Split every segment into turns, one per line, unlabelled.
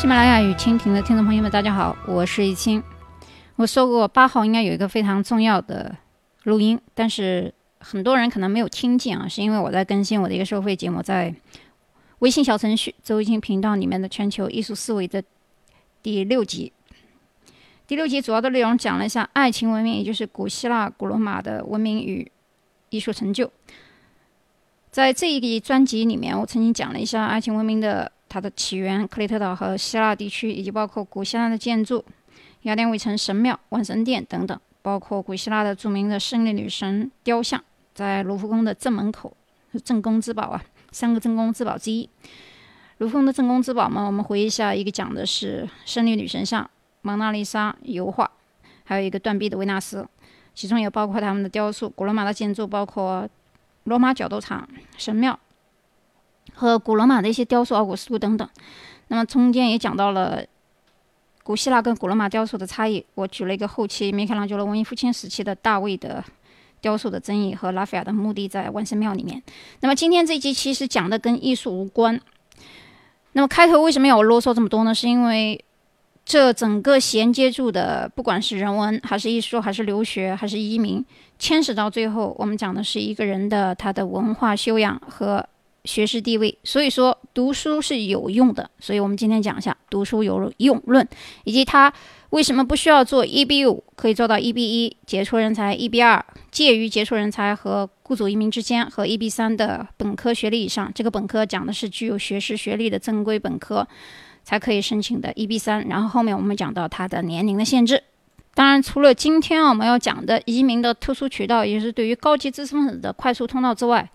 喜马拉雅与蜻蜓的听众朋友们，大家好，我是易清。我说过八号应该有一个非常重要的录音，但是很多人可能没有听见啊，是因为我在更新我的一个收费节目，在微信小程序周易清频道里面的全球艺术思维的第六集。第六集主要的内容讲了一下爱情文明，也就是古希腊、古罗马的文明与艺术成就。在这一个专辑里面，我曾经讲了一下爱情文明的它的起源，克里特岛和希腊地区，以及包括古希腊的建筑，雅典卫城神庙、万神殿等等，包括古希腊的著名的胜利女神雕像，在卢浮宫的正门口是，镇宫之宝啊，三个镇宫之宝之一。卢浮宫的镇宫之宝嘛，我们回忆一下，一个讲的是胜利女神像、蒙娜丽莎油画，还有一个断臂的维纳斯，其中也包括他们的雕塑。古罗马的建筑包括。罗马角斗场、神庙和古罗马的一些雕塑、奥古斯都等等。那么中间也讲到了古希腊跟古罗马雕塑的差异。我举了一个后期米开朗基罗文艺复兴时期的大卫的雕塑的争议和拉斐尔的墓地在万圣庙里面。那么今天这一集其实讲的跟艺术无关。那么开头为什么要我啰嗦这么多呢？是因为这整个衔接住的，不管是人文还是艺术，还是留学，还是移民。牵扯到最后，我们讲的是一个人的他的文化修养和学识地位。所以说，读书是有用的。所以我们今天讲一下读书有用论，以及他为什么不需要做 EB 五，可以做到 EB 一杰出人才，EB 二介于杰出人才和雇主移民之间，和 EB 三的本科学历以上。这个本科讲的是具有学士学历的正规本科才可以申请的 EB 三。然后后面我们讲到他的年龄的限制。当然，除了今天我们要讲的移民的特殊渠道，也是对于高级知识分子的快速通道之外，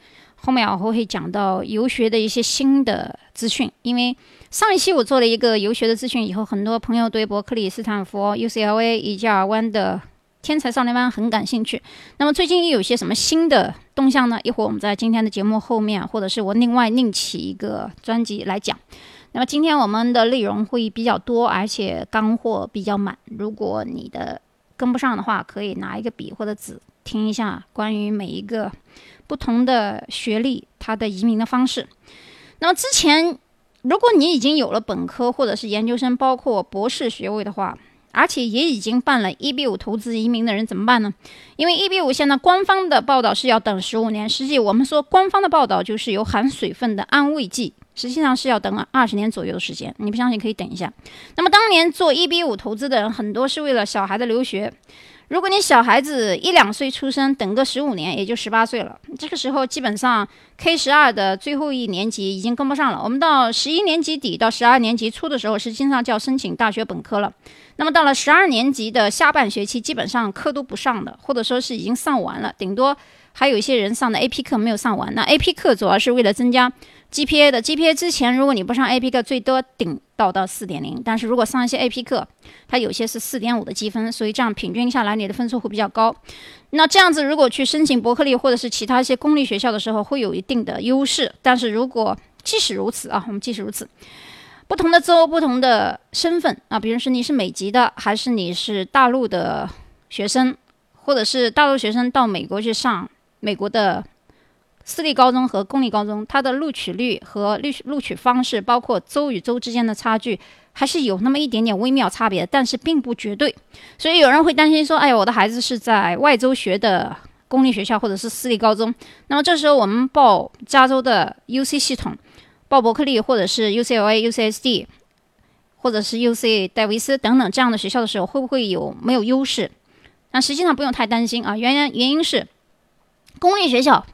后面我会讲到游学的一些新的资讯。因为上一期我做了一个游学的资讯以后，很多朋友对伯克利、斯坦福、UCLA 以及尔湾的天才少年班很感兴趣。那么最近又有些什么新的动向呢？一会儿我们在今天的节目后面，或者是我另外另起一个专辑来讲。那么今天我们的内容会比较多，而且干货比较满。如果你的跟不上的话，可以拿一个笔或者纸听一下关于每一个不同的学历它的移民的方式。那么之前，如果你已经有了本科或者是研究生，包括博士学位的话，而且也已经办了 EB 五投资移民的人怎么办呢？因为 EB 五现在官方的报道是要等十五年，实际我们说官方的报道就是有含水分的安慰剂。实际上是要等二十年左右的时间，你不相信可以等一下。那么当年做 EB 五投资的人很多是为了小孩的留学。如果你小孩子一两岁出生，等个十五年也就十八岁了。这个时候基本上 K 十二的最后一年级已经跟不上了。我们到十一年级底到十二年级初的时候，实际上就要申请大学本科了。那么到了十二年级的下半学期，基本上课都不上的，或者说是已经上完了，顶多还有一些人上的 AP 课没有上完。那 AP 课主要是为了增加。GPA 的 GPA 之前，如果你不上 AP 课，最多顶到到四点零。但是如果上一些 AP 课，它有些是四点五的积分，所以这样平均下来，你的分数会比较高。那这样子，如果去申请伯克利或者是其他一些公立学校的时候，会有一定的优势。但是如果即使如此啊，我们即使如此，不同的州、不同的身份啊，比如说你是美籍的，还是你是大陆的学生，或者是大陆学生到美国去上美国的。私立高中和公立高中，它的录取率和录录取方式，包括州与州之间的差距，还是有那么一点点微妙差别，但是并不绝对。所以有人会担心说：“哎呀，我的孩子是在外州学的公立学校或者是私立高中，那么这时候我们报加州的 UC 系统，报伯克利或者是 UCLA、UCSD，或者是 UC 戴维斯等等这样的学校的时候，会不会有没有优势？那实际上不用太担心啊。原因原因是公立学校。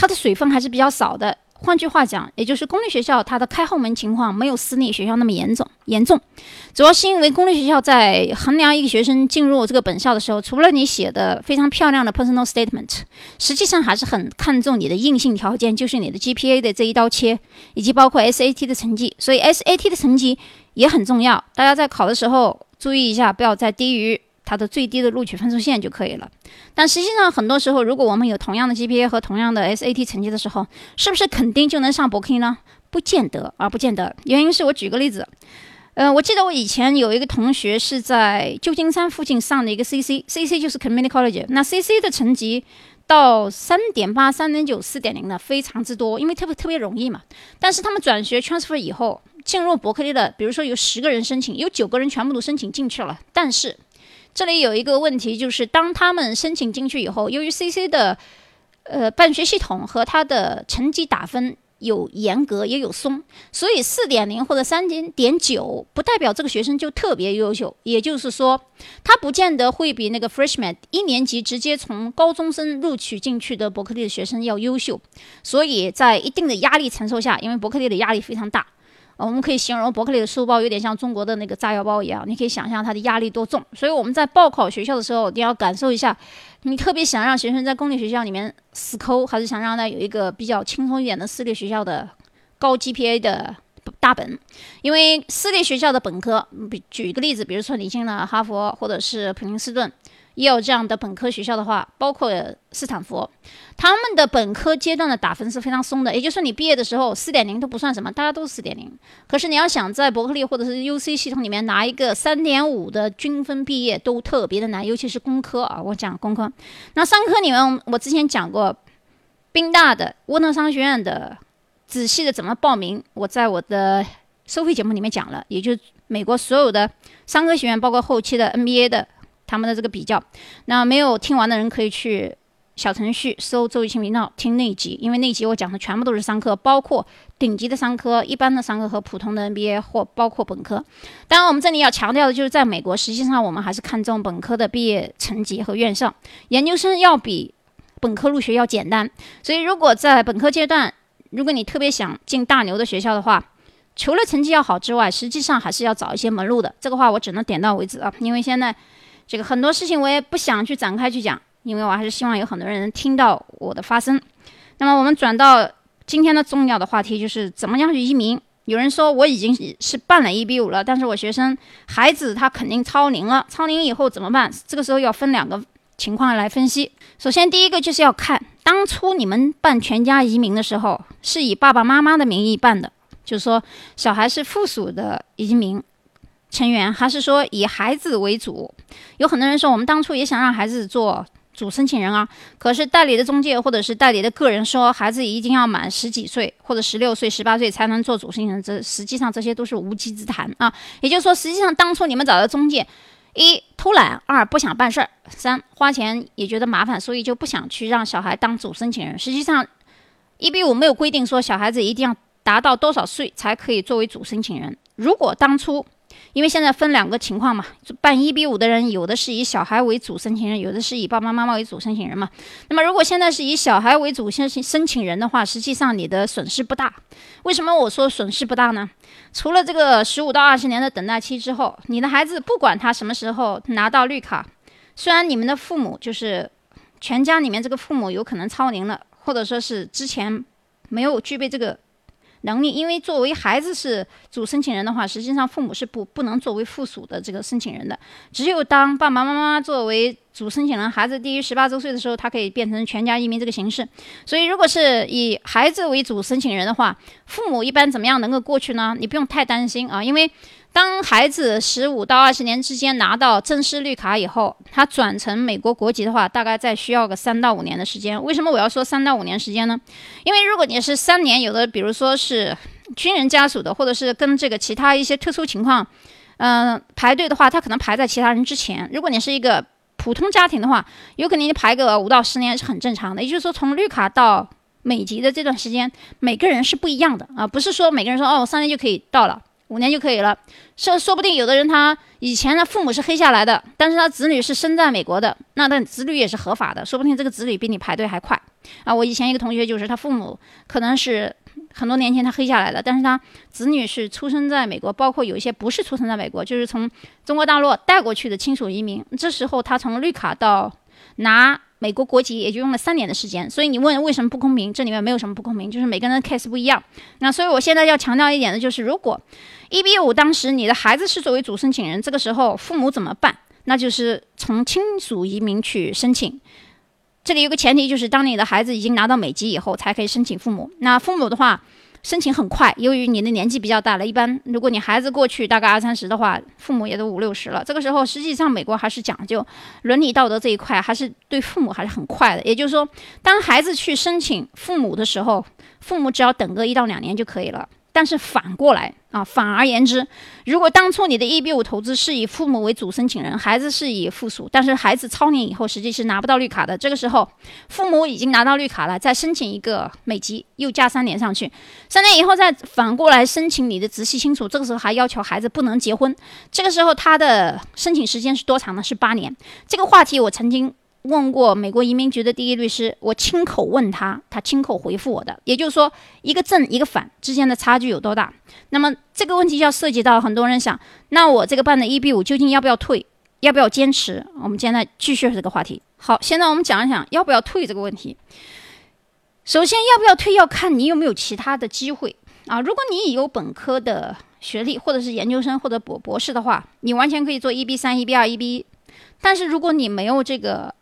它的水分还是比较少的。换句话讲，也就是公立学校它的开后门情况没有私立学校那么严重。严重，主要是因为公立学校在衡量一个学生进入这个本校的时候，除了你写的非常漂亮的 personal statement，实际上还是很看重你的硬性条件，就是你的 GPA 的这一刀切，以及包括 SAT 的成绩。所以 SAT 的成绩也很重要。大家在考的时候注意一下，不要再低于。它的最低的录取分数线就可以了，但实际上很多时候，如果我们有同样的 GPA 和同样的 SAT 成绩的时候，是不是肯定就能上伯克利呢？不见得啊，不见得。原因是我举个例子，呃，我记得我以前有一个同学是在旧金山附近上的一个 CC，CC 就是 Community College，那 CC 的成绩到三点八、三点九、四点零的非常之多，因为特别特别容易嘛。但是他们转学 transfer 以后，进入伯克利的，比如说有十个人申请，有九个人全部都申请进去了，但是这里有一个问题，就是当他们申请进去以后，由于 CC 的呃办学系统和他的成绩打分。有严格也有松，所以四点零或者三点点九不代表这个学生就特别优秀，也就是说，他不见得会比那个 freshman 一年级直接从高中生录取进去的伯克利的学生要优秀。所以在一定的压力承受下，因为伯克利的压力非常大。我们可以形容伯克利的书包有点像中国的那个炸药包一样，你可以想象它的压力多重。所以我们在报考学校的时候，你要感受一下，你特别想让学生在公立学校里面死抠，还是想让他有一个比较轻松一点的私立学校的高 GPA 的大本。因为私立学校的本科，比举一个例子，比如说你进了哈佛或者是普林斯顿。也有这样的本科学校的话，包括斯坦福，他们的本科阶段的打分是非常松的，也就是说你毕业的时候四点零都不算什么，大家都是四点零。可是你要想在伯克利或者是 UC 系统里面拿一个三点五的均分毕业，都特别的难，尤其是工科啊。我讲工科，那商科里面我之前讲过，宾大的沃特商学院的仔细的怎么报名，我在我的收费节目里面讲了，也就是美国所有的商科学院，包括后期的 NBA 的。他们的这个比较，那没有听完的人可以去小程序搜周一清频道听那一集，因为那一集我讲的全部都是商科，包括顶级的商科、一般的商科和普通的 NBA 或包括本科。当然，我们这里要强调的就是，在美国，实际上我们还是看重本科的毕业成绩和院校，研究生要比本科入学要简单。所以，如果在本科阶段，如果你特别想进大牛的学校的话，除了成绩要好之外，实际上还是要找一些门路的。这个话我只能点到为止啊，因为现在。这个很多事情我也不想去展开去讲，因为我还是希望有很多人能听到我的发声。那么我们转到今天的重要的话题，就是怎么样去移民。有人说我已经是办了 EB 五了，但是我学生孩子他肯定超龄了，超龄以后怎么办？这个时候要分两个情况来分析。首先第一个就是要看当初你们办全家移民的时候是以爸爸妈妈的名义办的，就是说小孩是附属的移民。成员还是说以孩子为主，有很多人说我们当初也想让孩子做主申请人啊，可是代理的中介或者是代理的个人说孩子一定要满十几岁或者十六岁、十八岁才能做主申请人，这实际上这些都是无稽之谈啊。也就是说，实际上当初你们找的中介，一偷懒，二不想办事儿，三花钱也觉得麻烦，所以就不想去让小孩当主申请人。实际上，一比五没有规定说小孩子一定要达到多少岁才可以作为主申请人。如果当初因为现在分两个情况嘛，办一比五的人，有的是以小孩为主申请人，有的是以爸爸妈妈为主申请人嘛。那么如果现在是以小孩为主申请申请人的话，实际上你的损失不大。为什么我说损失不大呢？除了这个十五到二十年的等待期之后，你的孩子不管他什么时候拿到绿卡，虽然你们的父母就是全家里面这个父母有可能超龄了，或者说是之前没有具备这个。能力，因为作为孩子是主申请人的话，实际上父母是不不能作为附属的这个申请人的。只有当爸爸妈妈作为主申请人，孩子低于十八周岁的时候，他可以变成全家移民这个形式。所以，如果是以孩子为主申请人的话，父母一般怎么样能够过去呢？你不用太担心啊，因为。当孩子十五到二十年之间拿到正式绿卡以后，他转成美国国籍的话，大概再需要个三到五年的时间。为什么我要说三到五年时间呢？因为如果你是三年，有的比如说是军人家属的，或者是跟这个其他一些特殊情况，嗯，排队的话，他可能排在其他人之前。如果你是一个普通家庭的话，有可能你排个五到十年是很正常的。也就是说，从绿卡到美籍的这段时间，每个人是不一样的啊，不是说每个人说哦，我三年就可以到了。五年就可以了，说说不定有的人他以前的父母是黑下来的，但是他子女是生在美国的，那他子女也是合法的，说不定这个子女比你排队还快啊！我以前一个同学就是他父母可能是很多年前他黑下来的，但是他子女是出生在美国，包括有一些不是出生在美国，就是从中国大陆带过去的亲属移民，这时候他从绿卡到拿。美国国籍也就用了三年的时间，所以你问为什么不公平？这里面没有什么不公平，就是每个人的 case 不一样。那所以我现在要强调一点的就是，如果一比五当时你的孩子是作为主申请人，这个时候父母怎么办？那就是从亲属移民去申请。这里有个前提，就是当你的孩子已经拿到美籍以后，才可以申请父母。那父母的话。申请很快，由于你的年纪比较大了，一般如果你孩子过去大概二三十的话，父母也都五六十了。这个时候，实际上美国还是讲究伦理道德这一块，还是对父母还是很快的。也就是说，当孩子去申请父母的时候，父母只要等个一到两年就可以了。但是反过来啊，反而言之，如果当初你的 EB 五投资是以父母为主申请人，孩子是以附属，但是孩子超年以后实际是拿不到绿卡的。这个时候，父母已经拿到绿卡了，再申请一个美籍，又加三年上去，三年以后再反过来申请你的直系亲属，这个时候还要求孩子不能结婚。这个时候他的申请时间是多长呢？是八年。这个话题我曾经。问过美国移民局的第一律师，我亲口问他，他亲口回复我的。也就是说，一个正一个反之间的差距有多大？那么这个问题就要涉及到很多人想，那我这个办的 EB 五究竟要不要退，要不要坚持？我们现在继续这个话题。好，现在我们讲一讲要不要退这个问题。首先，要不要退要看你有没有其他的机会啊。如果你有本科的学历，或者是研究生或者博博士的话，你完全可以做 EB 三、EB 二、EB 一。但是如果你没有这个，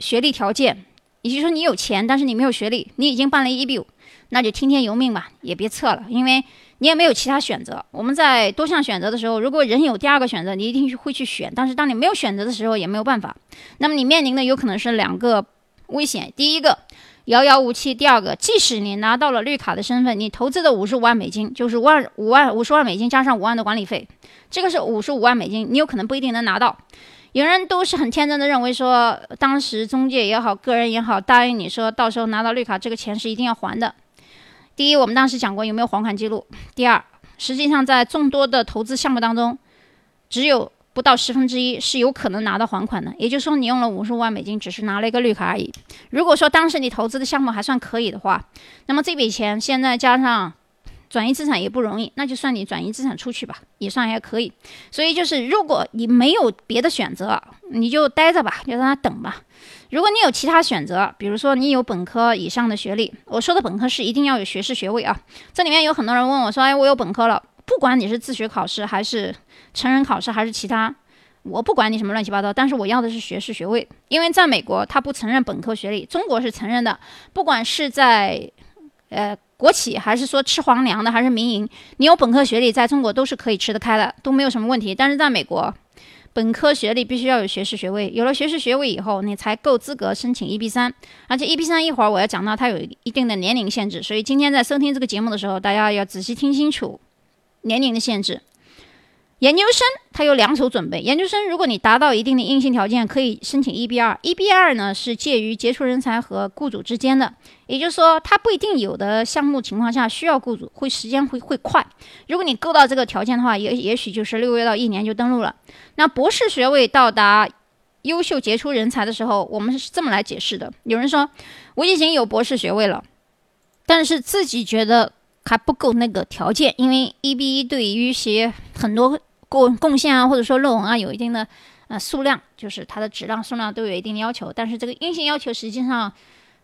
学历条件，也就是说你有钱，但是你没有学历，你已经办了 EB，那就听天由命吧，也别测了，因为你也没有其他选择。我们在多项选择的时候，如果人有第二个选择，你一定会去选，但是当你没有选择的时候，也没有办法。那么你面临的有可能是两个危险：第一个遥遥无期；第二个，即使你拿到了绿卡的身份，你投资的五十五万美金，就是五万五万五十万美金加上五万的管理费，这个是五十五万美金，你有可能不一定能拿到。有人都是很天真的认为说，当时中介也好，个人也好，答应你说到时候拿到绿卡，这个钱是一定要还的。第一，我们当时讲过有没有还款记录；第二，实际上在众多的投资项目当中，只有不到十分之一是有可能拿到还款的。也就是说，你用了五十五万美金，只是拿了一个绿卡而已。如果说当时你投资的项目还算可以的话，那么这笔钱现在加上。转移资产也不容易，那就算你转移资产出去吧，也算还可以。所以就是，如果你没有别的选择，你就待着吧，就让他等吧。如果你有其他选择，比如说你有本科以上的学历，我说的本科是一定要有学士学位啊。这里面有很多人问我说：“哎，我有本科了，不管你是自学考试还是成人考试还是其他，我不管你什么乱七八糟，但是我要的是学士学位，因为在美国他不承认本科学历，中国是承认的，不管是在呃。”国企还是说吃皇粮的，还是民营？你有本科学历，在中国都是可以吃得开的，都没有什么问题。但是在美国，本科学历必须要有学士学位，有了学士学位以后，你才够资格申请 EB 三。而且 EB 三一会儿我要讲到，它有一定的年龄限制，所以今天在收听这个节目的时候，大家要仔细听清楚年龄的限制。研究生他有两手准备。研究生，如果你达到一定的硬性条件，可以申请 EB 二。EB 二呢是介于杰出人才和雇主之间的，也就是说，它不一定有的项目情况下需要雇主，会时间会会快。如果你够到这个条件的话，也也许就是六个月到一年就登录了。那博士学位到达优秀杰出人才的时候，我们是这么来解释的：有人说我已经有博士学位了，但是自己觉得还不够那个条件，因为 EB 一对于一些很多。贡贡献啊，或者说论文啊，有一定的呃数量，就是它的质量、数量都有一定的要求。但是这个硬性要求，实际上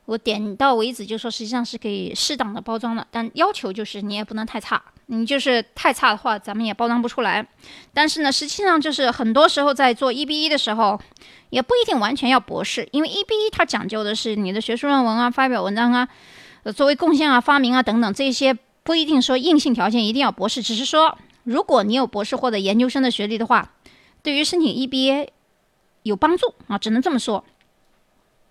我点到为止，就说实际上是可以适当的包装的。但要求就是你也不能太差，你就是太差的话，咱们也包装不出来。但是呢，实际上就是很多时候在做 EB 一的时候，也不一定完全要博士，因为 EB 一它讲究的是你的学术论文啊、发表文章啊、呃作为贡献啊、发明啊等等这些，不一定说硬性条件一定要博士，只是说。如果你有博士或者研究生的学历的话，对于申请 EBA 有帮助啊，只能这么说。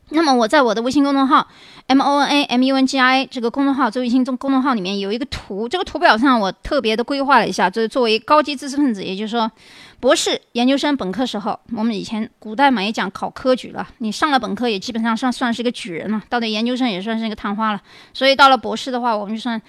那么我在我的微信公众号 M O N A M U N G I 这个公众号，微信中公众号里面有一个图，这个图表上我特别的规划了一下，就是作为高级知识分子，也就是说博士、研究生、本科时候，我们以前古代嘛也讲考科举了，你上了本科也基本上算算是一个举人了，到了研究生也算是一个探花了，所以到了博士的话，我们就算。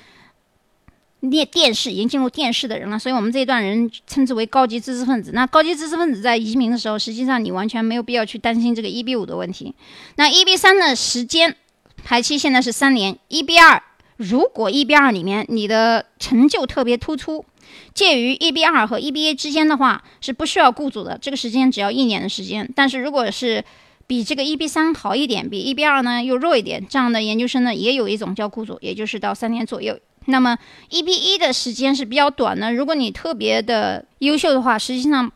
电电视已经进入电视的人了，所以我们这一段人称之为高级知识分子。那高级知识分子在移民的时候，实际上你完全没有必要去担心这个 EB 五的问题。那 EB 三的时间排期现在是三年。EB 二如果 EB 二里面你的成就特别突出，介于 EB 二和 EBA 之间的话，是不需要雇主的，这个时间只要一年的时间。但是如果是比这个 EB 三好一点，比 EB 二呢又弱一点，这样的研究生呢也有一种叫雇主，也就是到三年左右。那么，EB 一的时间是比较短的。如果你特别的优秀的话，实际上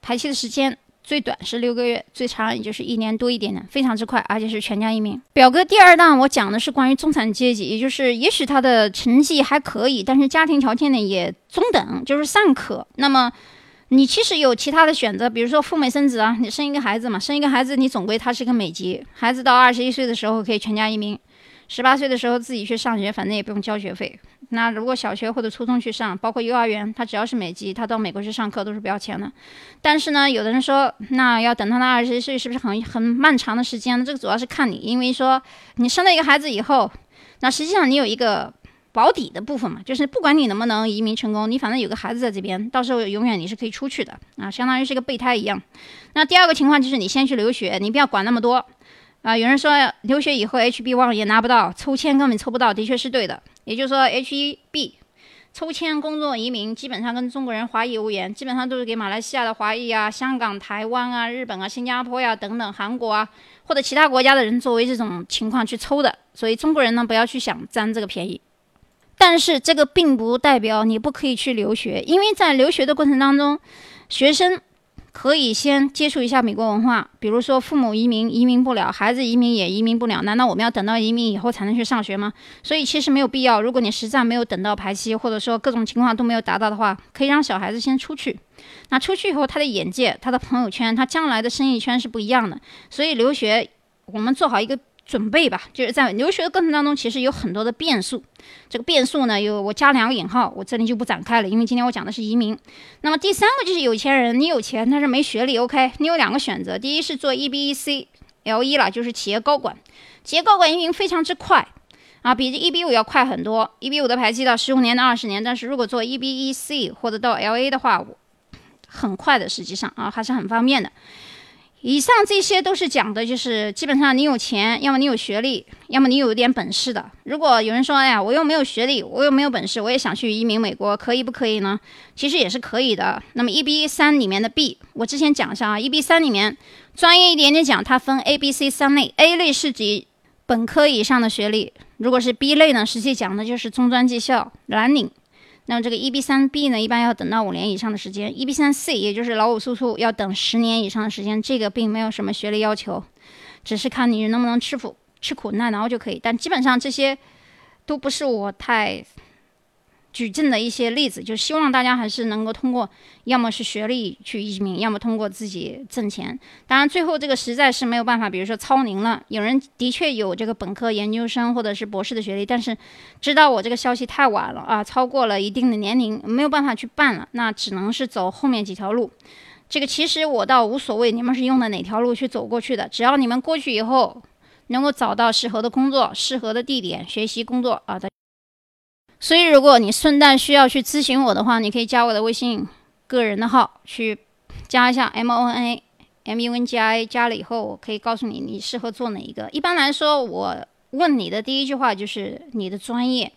排期的时间最短是六个月，最长也就是一年多一点点，非常之快，而且是全家移民。表格第二档我讲的是关于中产阶级，也就是也许他的成绩还可以，但是家庭条件呢也中等，就是尚可。那么你其实有其他的选择，比如说赴美生子啊，你生一个孩子嘛，生一个孩子你总归他是个美籍，孩子到二十一岁的时候可以全家移民。十八岁的时候自己去上学，反正也不用交学费。那如果小学或者初中去上，包括幼儿园，他只要是美籍，他到美国去上课都是不要钱的。但是呢，有的人说，那要等到他二十岁，是不是很很漫长的时间？这个主要是看你，因为说你生了一个孩子以后，那实际上你有一个保底的部分嘛，就是不管你能不能移民成功，你反正有个孩子在这边，到时候永远你是可以出去的啊，相当于是个备胎一样。那第二个情况就是你先去留学，你不要管那么多。啊，有人说留学以后 HB1 也拿不到，抽签根本抽不到，的确是对的。也就是说 HB，抽签工作移民基本上跟中国人华裔无缘，基本上都是给马来西亚的华裔啊、香港、台湾啊、日本啊、新加坡呀等等、韩国啊或者其他国家的人作为这种情况去抽的。所以中国人呢，不要去想占这个便宜。但是这个并不代表你不可以去留学，因为在留学的过程当中，学生。可以先接触一下美国文化，比如说父母移民移民不了，孩子移民也移民不了，难道我们要等到移民以后才能去上学吗？所以其实没有必要。如果你实在没有等到排期，或者说各种情况都没有达到的话，可以让小孩子先出去。那出去以后，他的眼界、他的朋友圈、他将来的生意圈是不一样的。所以留学，我们做好一个。准备吧，就是在留学的过程当中，其实有很多的变数。这个变数呢，有我加两个引号，我这里就不展开了，因为今天我讲的是移民。那么第三个就是有钱人，你有钱但是没学历，OK，你有两个选择，第一是做 EB-1C L1 了，就是企业高管，企业高管移民非常之快啊，比这 EB-5 要快很多。EB-5 的排期到十五年到二十年，但是如果做 EB-1C 或者到 LA 的话，很快的，实际上啊还是很方便的。以上这些都是讲的，就是基本上你有钱，要么你有学历，要么你有点本事的。如果有人说，哎呀，我又没有学历，我又没有本事，我也想去移民美国，可以不可以呢？其实也是可以的。那么 EB 三里面的 B，我之前讲一下啊，EB 三里面专业一点点讲，它分 A、B、C 三类，A 类是指本科以上的学历，如果是 B 类呢，实际讲的就是中专技校、蓝领。那么这个 EB 三 B 呢，一般要等到五年以上的时间；EB 三 C 也就是劳务输出，要等十年以上的时间。这个并没有什么学历要求，只是看你能不能吃苦、吃苦耐劳就可以。但基本上这些都不是我太。举证的一些例子，就希望大家还是能够通过，要么是学历去移民，要么通过自己挣钱。当然，最后这个实在是没有办法，比如说超龄了，有人的确有这个本科、研究生或者是博士的学历，但是知道我这个消息太晚了啊，超过了一定的年龄，没有办法去办了，那只能是走后面几条路。这个其实我倒无所谓，你们是用的哪条路去走过去的，只要你们过去以后能够找到适合的工作、适合的地点学习工作啊。所以，如果你顺带需要去咨询我的话，你可以加我的微信个人的号去加一下 M O N A M U N G I，加了以后，我可以告诉你你适合做哪一个。一般来说，我问你的第一句话就是你的专业，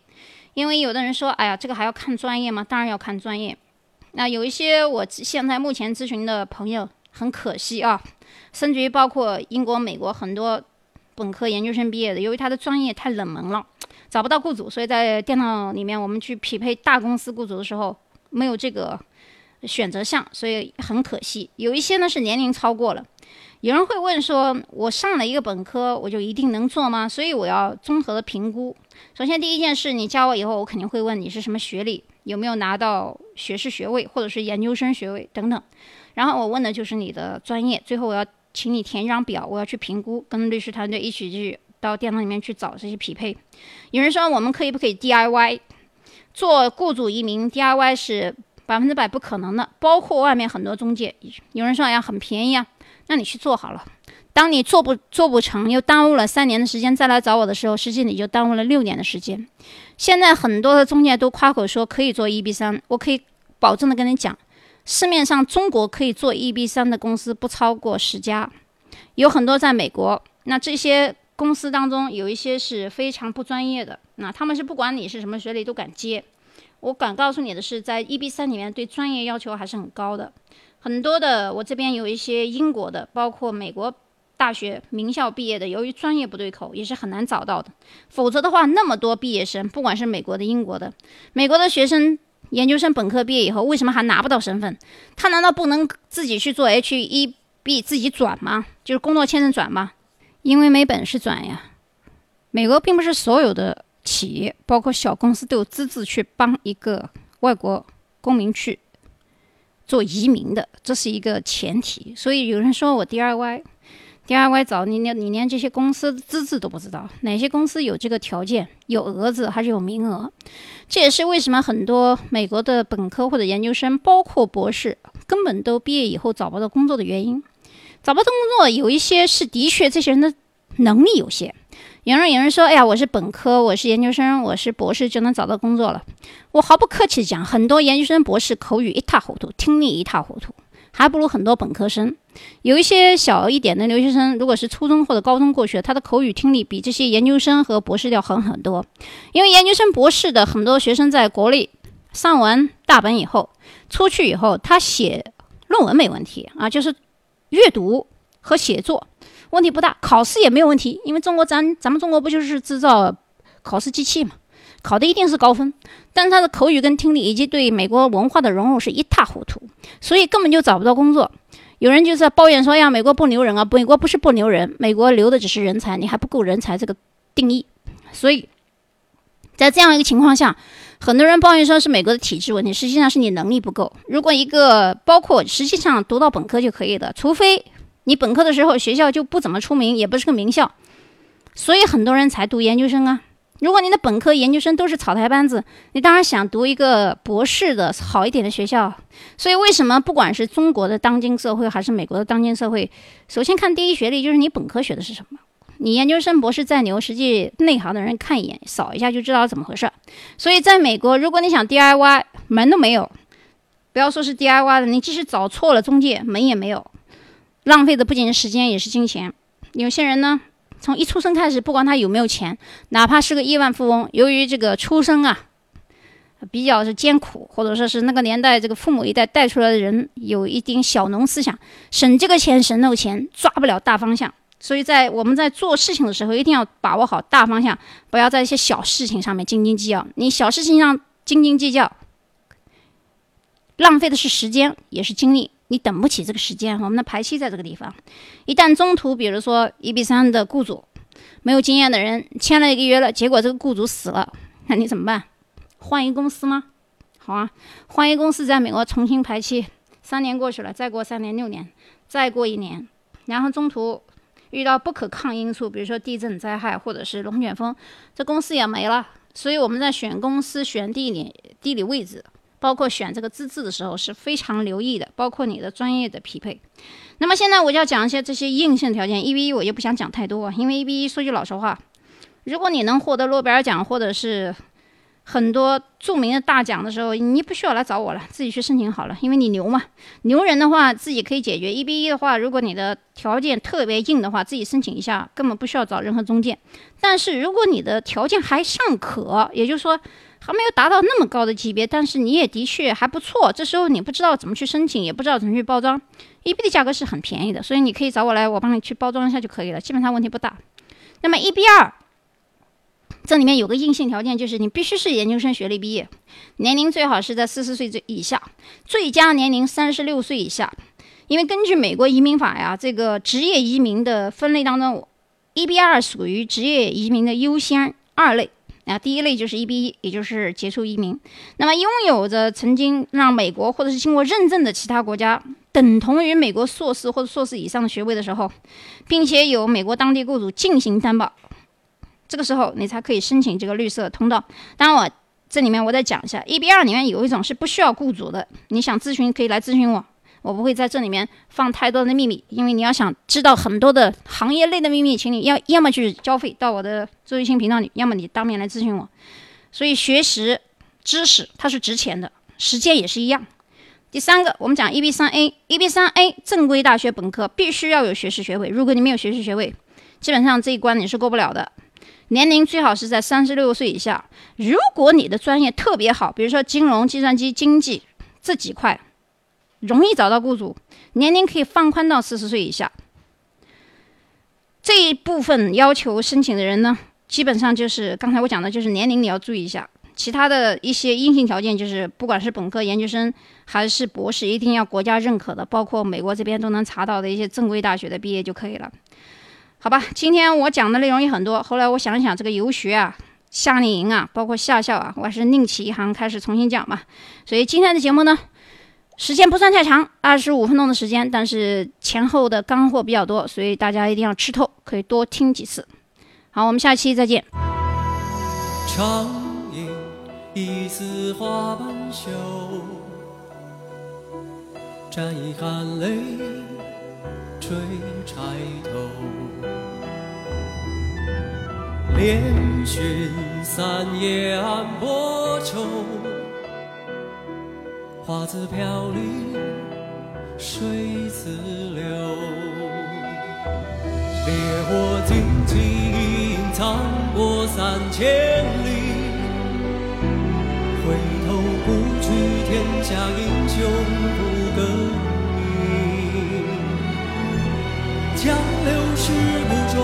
因为有的人说，哎呀，这个还要看专业吗？当然要看专业。那有一些我现在目前咨询的朋友，很可惜啊，甚至于包括英国、美国很多本科、研究生毕业的，由于他的专业太冷门了。找不到雇主，所以在电脑里面我们去匹配大公司雇主的时候，没有这个选择项，所以很可惜。有一些呢是年龄超过了。有人会问说，我上了一个本科，我就一定能做吗？所以我要综合的评估。首先第一件事，你加我以后，我肯定会问你是什么学历，有没有拿到学士学位或者是研究生学位等等。然后我问的就是你的专业。最后我要请你填一张表，我要去评估，跟律师团队一起去。到电脑里面去找这些匹配。有人说我们可以不可以 DIY 做雇主移民？DIY 是百分之百不可能的，包括外面很多中介。有人说哎呀很便宜啊，那你去做好了。当你做不做不成，又耽误了三年的时间再来找我的时候，实际你就耽误了六年的时间。现在很多的中介都夸口说可以做 EB 三，我可以保证的跟你讲，市面上中国可以做 EB 三的公司不超过十家，有很多在美国。那这些。公司当中有一些是非常不专业的，那他们是不管你是什么学历都敢接。我敢告诉你的是，在 EB 三里面对专业要求还是很高的。很多的我这边有一些英国的，包括美国大学名校毕业的，由于专业不对口，也是很难找到的。否则的话，那么多毕业生，不管是美国的、英国的，美国的学生研究生本科毕业以后，为什么还拿不到身份？他难道不能自己去做 H1B 自己转吗？就是工作签证转吗？因为没本事转呀，美国并不是所有的企业，包括小公司都有资质去帮一个外国公民去做移民的，这是一个前提。所以有人说我 DIY，DIY 找你连你连这些公司资质都不知道，哪些公司有这个条件，有额子还是有名额？这也是为什么很多美国的本科或者研究生，包括博士，根本都毕业以后找不到工作的原因。找不到工作，有一些是的确这些人的能力有限。有人有人说：“哎呀，我是本科，我是研究生，我是博士就能找到工作了。”我毫不客气讲，很多研究生、博士口语一塌糊涂，听力一塌糊涂。还不如很多本科生，有一些小一点的留学生，如果是初中或者高中过去的，他的口语听力比这些研究生和博士要好很多。因为研究生、博士的很多学生在国内上完大本以后，出去以后他写论文没问题啊，就是阅读和写作问题不大，考试也没有问题。因为中国咱咱们中国不就是制造考试机器嘛？考的一定是高分，但是他的口语跟听力以及对美国文化的融入是一塌糊涂，所以根本就找不到工作。有人就在抱怨说：“呀，美国不留人啊！美国不是不留人，美国留的只是人才，你还不够人才这个定义。”所以在这样一个情况下，很多人抱怨说是美国的体制问题，实际上是你能力不够。如果一个包括实际上读到本科就可以的，除非你本科的时候学校就不怎么出名，也不是个名校，所以很多人才读研究生啊。如果你的本科、研究生都是草台班子，你当然想读一个博士的好一点的学校。所以，为什么不管是中国的当今社会，还是美国的当今社会，首先看第一学历就是你本科学的是什么？你研究生、博士再牛，实际内行的人看一眼、扫一下就知道怎么回事。所以，在美国，如果你想 DIY，门都没有，不要说是 DIY 的，你即使找错了中介，门也没有，浪费的不仅是时间，也是金钱。有些人呢？从一出生开始，不管他有没有钱，哪怕是个亿万富翁，由于这个出生啊比较是艰苦，或者说是那个年代这个父母一代带出来的人有一点小农思想，省这个钱省那个钱，抓不了大方向。所以在我们在做事情的时候，一定要把握好大方向，不要在一些小事情上面斤斤计较。你小事情上斤斤计较，浪费的是时间，也是精力。你等不起这个时间，我们的排期在这个地方。一旦中途，比如说一比三的雇主没有经验的人签了一个约了，结果这个雇主死了，那你怎么办？换一公司吗？好啊，换一公司，在美国重新排期。三年过去了，再过三年、六年，再过一年，然后中途遇到不可抗因素，比如说地震灾害或者是龙卷风，这公司也没了。所以我们在选公司、选地理、地理位置。包括选这个资质的时候是非常留意的，包括你的专业的匹配。那么现在我就要讲一些这些硬性条件。E B 一我就不想讲太多，因为 E B 一说句老实话，如果你能获得诺贝尔奖或者是很多著名的大奖的时候，你不需要来找我了，自己去申请好了，因为你牛嘛。牛人的话自己可以解决。E B 一的话，如果你的条件特别硬的话，自己申请一下，根本不需要找任何中介。但是如果你的条件还尚可，也就是说。还没有达到那么高的级别，但是你也的确还不错。这时候你不知道怎么去申请，也不知道怎么去包装，EB 的价格是很便宜的，所以你可以找我来，我帮你去包装一下就可以了，基本上问题不大。那么 EB 二，这里面有个硬性条件，就是你必须是研究生学历毕业，年龄最好是在四十岁以下，最佳年龄三十六岁以下。因为根据美国移民法呀，这个职业移民的分类当中，EB 二属于职业移民的优先二类。啊第一类就是 EB 一，也就是杰出移民。那么拥有着曾经让美国或者是经过认证的其他国家等同于美国硕士或者硕士以上的学位的时候，并且有美国当地雇主进行担保，这个时候你才可以申请这个绿色通道。当然，我这里面我再讲一下，EB 二里面有一种是不需要雇主的，你想咨询可以来咨询我。我不会在这里面放太多的秘密，因为你要想知道很多的行业内的秘密，请你要要么去交费到我的周玉清频道里，要么你当面来咨询我。所以学习知识它是值钱的，实践也是一样。第三个，我们讲 EB 三 A，EB 三 A 正规大学本科必须要有学士学位，如果你没有学士学位，基本上这一关你是过不了的。年龄最好是在三十六岁以下。如果你的专业特别好，比如说金融、计算机、经济这几块。容易找到雇主，年龄可以放宽到四十岁以下。这一部分要求申请的人呢，基本上就是刚才我讲的，就是年龄你要注意一下。其他的一些硬性条件，就是不管是本科、研究生还是博士，一定要国家认可的，包括美国这边都能查到的一些正规大学的毕业就可以了。好吧，今天我讲的内容也很多。后来我想一想，这个游学啊、夏令营啊、包括夏校啊，我还是另起一行开始重新讲吧。所以今天的节目呢。时间不算太长，二十五分钟的时间，但是前后的干货比较多，所以大家一定要吃透，可以多听几次。好，我们下期再见。
长饮一丝花瓣羞，沾一含泪垂钗头。连寻三夜暗波愁。花自飘零，水自流。烈火荆棘隐藏过三千里。回头不去，天下英雄不更名。江流石不转，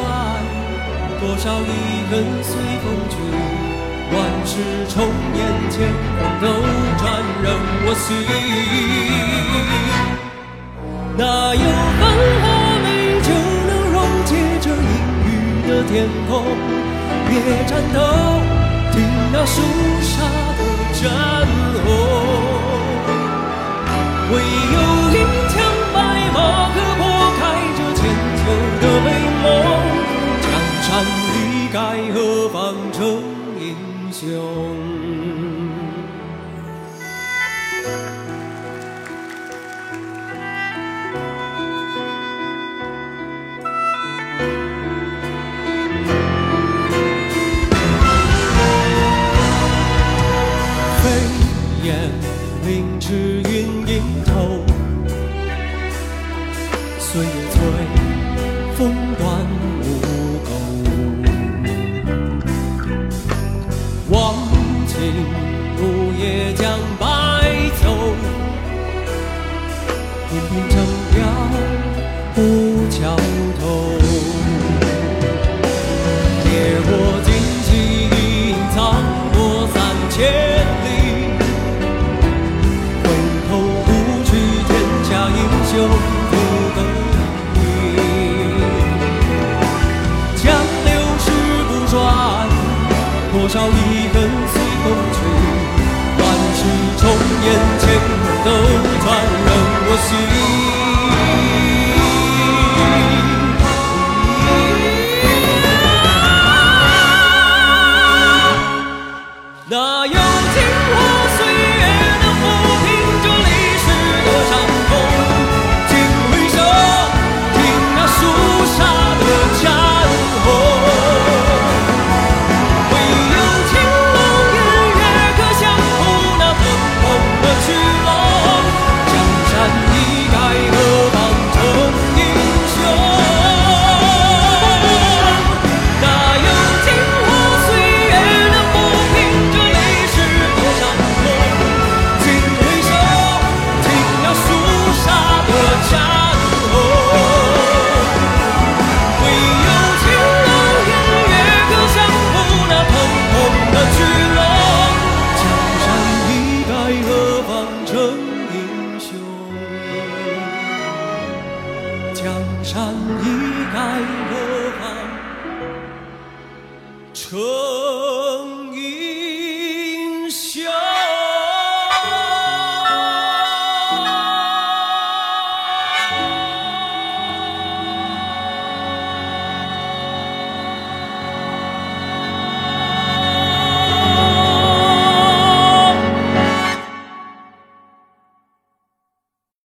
多少离恨随风去。万事重演，乾坤斗转任我行。哪有繁华美酒能溶解这阴郁的天空？别颤抖，听那肃杀的战吼。唯有一枪白马，